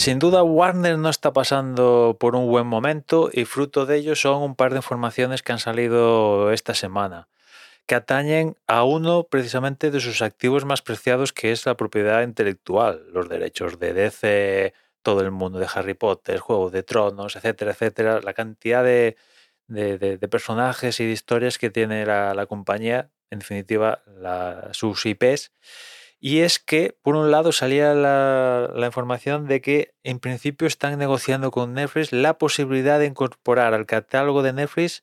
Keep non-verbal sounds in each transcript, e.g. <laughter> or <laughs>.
Sin duda, Warner no está pasando por un buen momento y fruto de ello son un par de informaciones que han salido esta semana, que atañen a uno precisamente de sus activos más preciados, que es la propiedad intelectual, los derechos de DC, todo el mundo de Harry Potter, Juego de Tronos, etcétera, etcétera, la cantidad de, personajes y de historias que tiene la, compañía, en definitiva, sus IPs y es que, por un lado, salía la, información de que en principio están negociando con Netflix la posibilidad de incorporar al catálogo de Netflix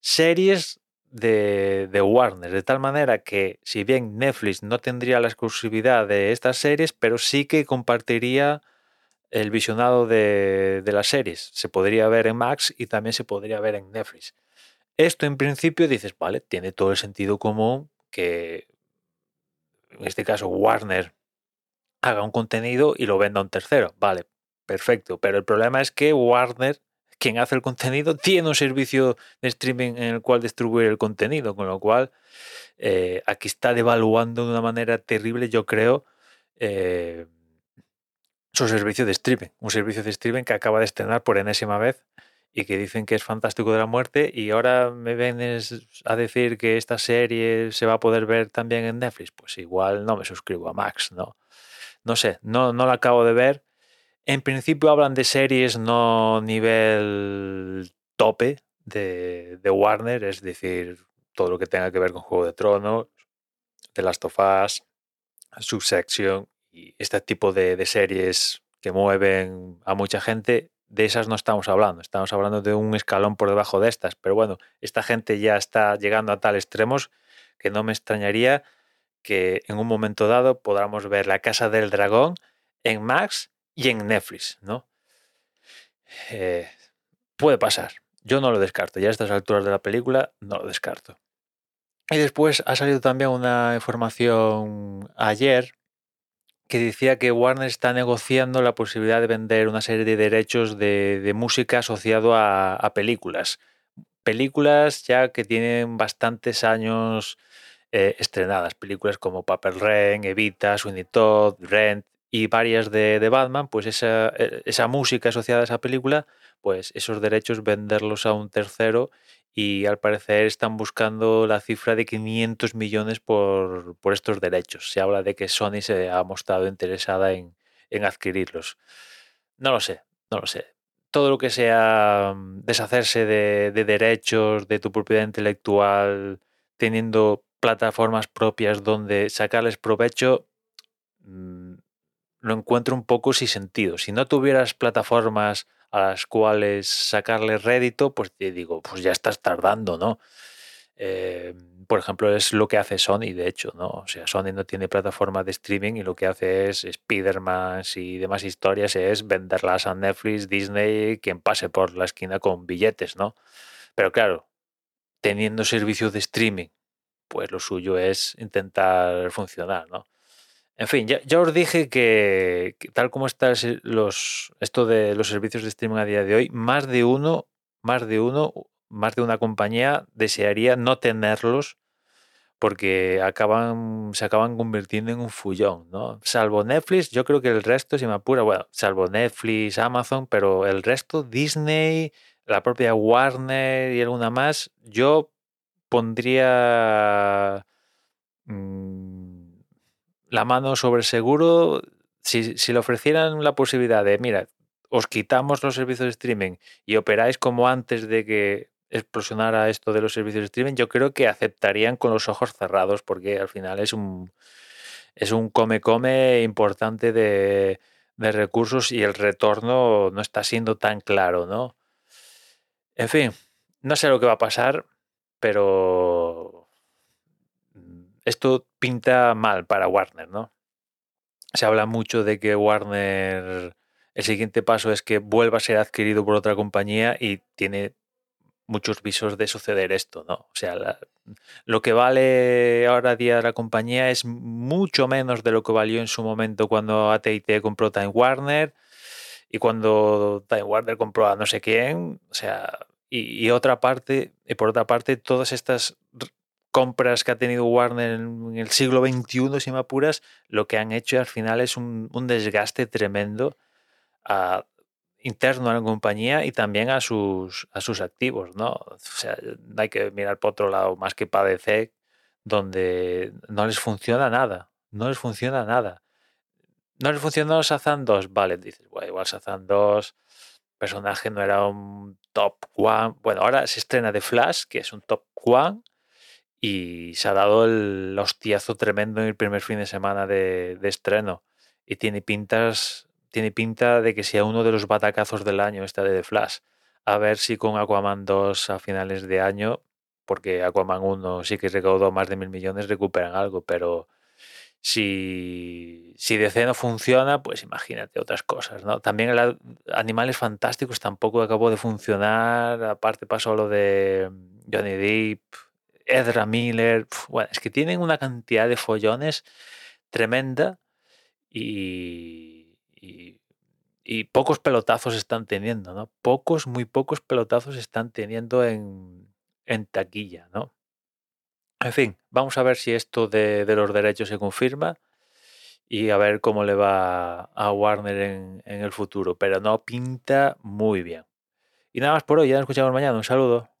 series de, Warner, de tal manera que si bien Netflix no tendría la exclusividad de estas series, pero sí que compartiría el visionado de, de las series. Se podría ver en Max y también se podría ver en Netflix. Esto en principio dices, vale, tiene todo el sentido común que en este caso Warner, haga un contenido y lo venda a un tercero. Vale, perfecto. Pero el problema es que Warner, quien hace el contenido, <laughs> tiene un servicio de streaming en el cual distribuir el contenido, con lo cual eh, aquí está devaluando de una manera terrible, yo creo, eh, su servicio de streaming. Un servicio de streaming que acaba de estrenar por enésima vez y que dicen que es fantástico de la muerte y ahora me vienes a decir que esta serie se va a poder ver también en Netflix, pues igual no me suscribo a Max, ¿no? No sé, no, no la acabo de ver. En principio hablan de series no nivel tope de, Warner, es decir, todo lo que tenga que ver con Juego de Tronos, The Last of Us, Subsection y este tipo de, de series que mueven a mucha gente de esas no estamos hablando, estamos hablando de un escalón por debajo de estas, pero bueno, esta gente ya está llegando a tal extremos que no me extrañaría que en un momento dado podamos ver La Casa del Dragón en Max y en Netflix, ¿no? Eh, puede pasar, yo no lo descarto, ya a estas alturas de la película no lo descarto. Y después ha salido también una información ayer que decía que Warner está negociando la posibilidad de vender una serie de derechos de, música asociado a, películas. Películas ya que tienen bastantes años eh, estrenadas. Películas como Paper Rain, Evita, Sweeney Todd, Rent y varias de, de Batman. Pues esa, eh, esa música asociada a esa película, pues esos derechos venderlos a un tercero y al parecer están buscando la cifra de 500 millones por, estos derechos. Se habla de que Sony se ha mostrado interesada en, adquirirlos. No lo sé, no lo sé. Todo lo que sea mm, deshacerse de, derechos, de tu propiedad intelectual, teniendo plataformas propias donde sacarles provecho, mm, lo encuentro un poco sin sentido. Si no tuvieras plataformas a las cuales sacarle rédito, pues te digo, pues ya estás tardando, ¿no? Eh, por ejemplo, es lo que hace Sony, de hecho, ¿no? O sea, Sony no tiene plataforma de streaming y lo que hace es Spider-Man y demás historias es venderlas a Netflix, Disney, quien pase por la esquina con billetes, ¿no? Pero claro, teniendo servicio de streaming, pues lo suyo es intentar funcionar, ¿no? En fin, ya, os dije que, tal como está los, esto de los servicios de streaming a día de hoy, más de uno, más de uno, más de una compañía desearía no tenerlos porque acaban, se acaban convirtiendo en un fullón, ¿no? Salvo Netflix, yo creo que el resto, si me apura, bueno, salvo Netflix, Amazon, pero el resto, Disney, la propia Warner y alguna más, yo pondría... Mm, la mano sobre el seguro, si, le ofrecieran la posibilidad de, mira, os quitamos los servicios de streaming y operáis como antes de que explosionara esto de los servicios de streaming, yo creo que aceptarían con los ojos cerrados porque al final es un es un come-come importante de, de, recursos y el retorno no está siendo tan claro, ¿no? En fin, no sé lo que va a pasar, pero esto pinta mal para Warner, ¿no? Se habla mucho de que Warner, el siguiente paso es que vuelva a ser adquirido por otra compañía y tiene muchos visos de suceder esto, ¿no? O sea, lo que vale ahora día la compañía es mucho menos de lo que valió en su momento cuando AT&T compró Time Warner y cuando Time Warner compró a no sé quién, o sea, y, y otra parte, y por otra parte, todas estas compras que ha tenido Warner en el siglo XXI, si me apuras, lo que han hecho al final es un, desgaste tremendo a, interno a la compañía y también a sus, a sus activos, ¿no? O sea, hay que mirar por otro lado más que padecer donde no les funciona nada, no les funciona nada. No les funcionó Sazan 2, vale, dices, bueno, igual Sazan 2, personaje no era un top one. Bueno, ahora se estrena The Flash, que es un top one, y se ha dado el hostiazo tremendo en el primer fin de semana de, estreno. Y tiene pintas tiene pinta de que sea uno de los batacazos del año esta de The Flash. A ver si con Aquaman 2 a finales de año, porque Aquaman 1 sí que recaudó más de mil millones, recuperan algo, pero si, si DC no funciona, pues imagínate otras cosas, ¿no? También el Animales Fantásticos tampoco acabó de funcionar, aparte pasó lo de Johnny Depp, Ezra Miller, bueno, es que tienen una cantidad de follones tremenda y y, pocos pelotazos están teniendo, ¿no? Pocos, muy pocos pelotazos están teniendo en, taquilla, ¿no? En fin, vamos a ver si esto de, los derechos se confirma y a ver cómo le va a Warner en, en el futuro, pero no pinta muy bien. Y nada más por hoy, ya nos escuchamos mañana, un saludo.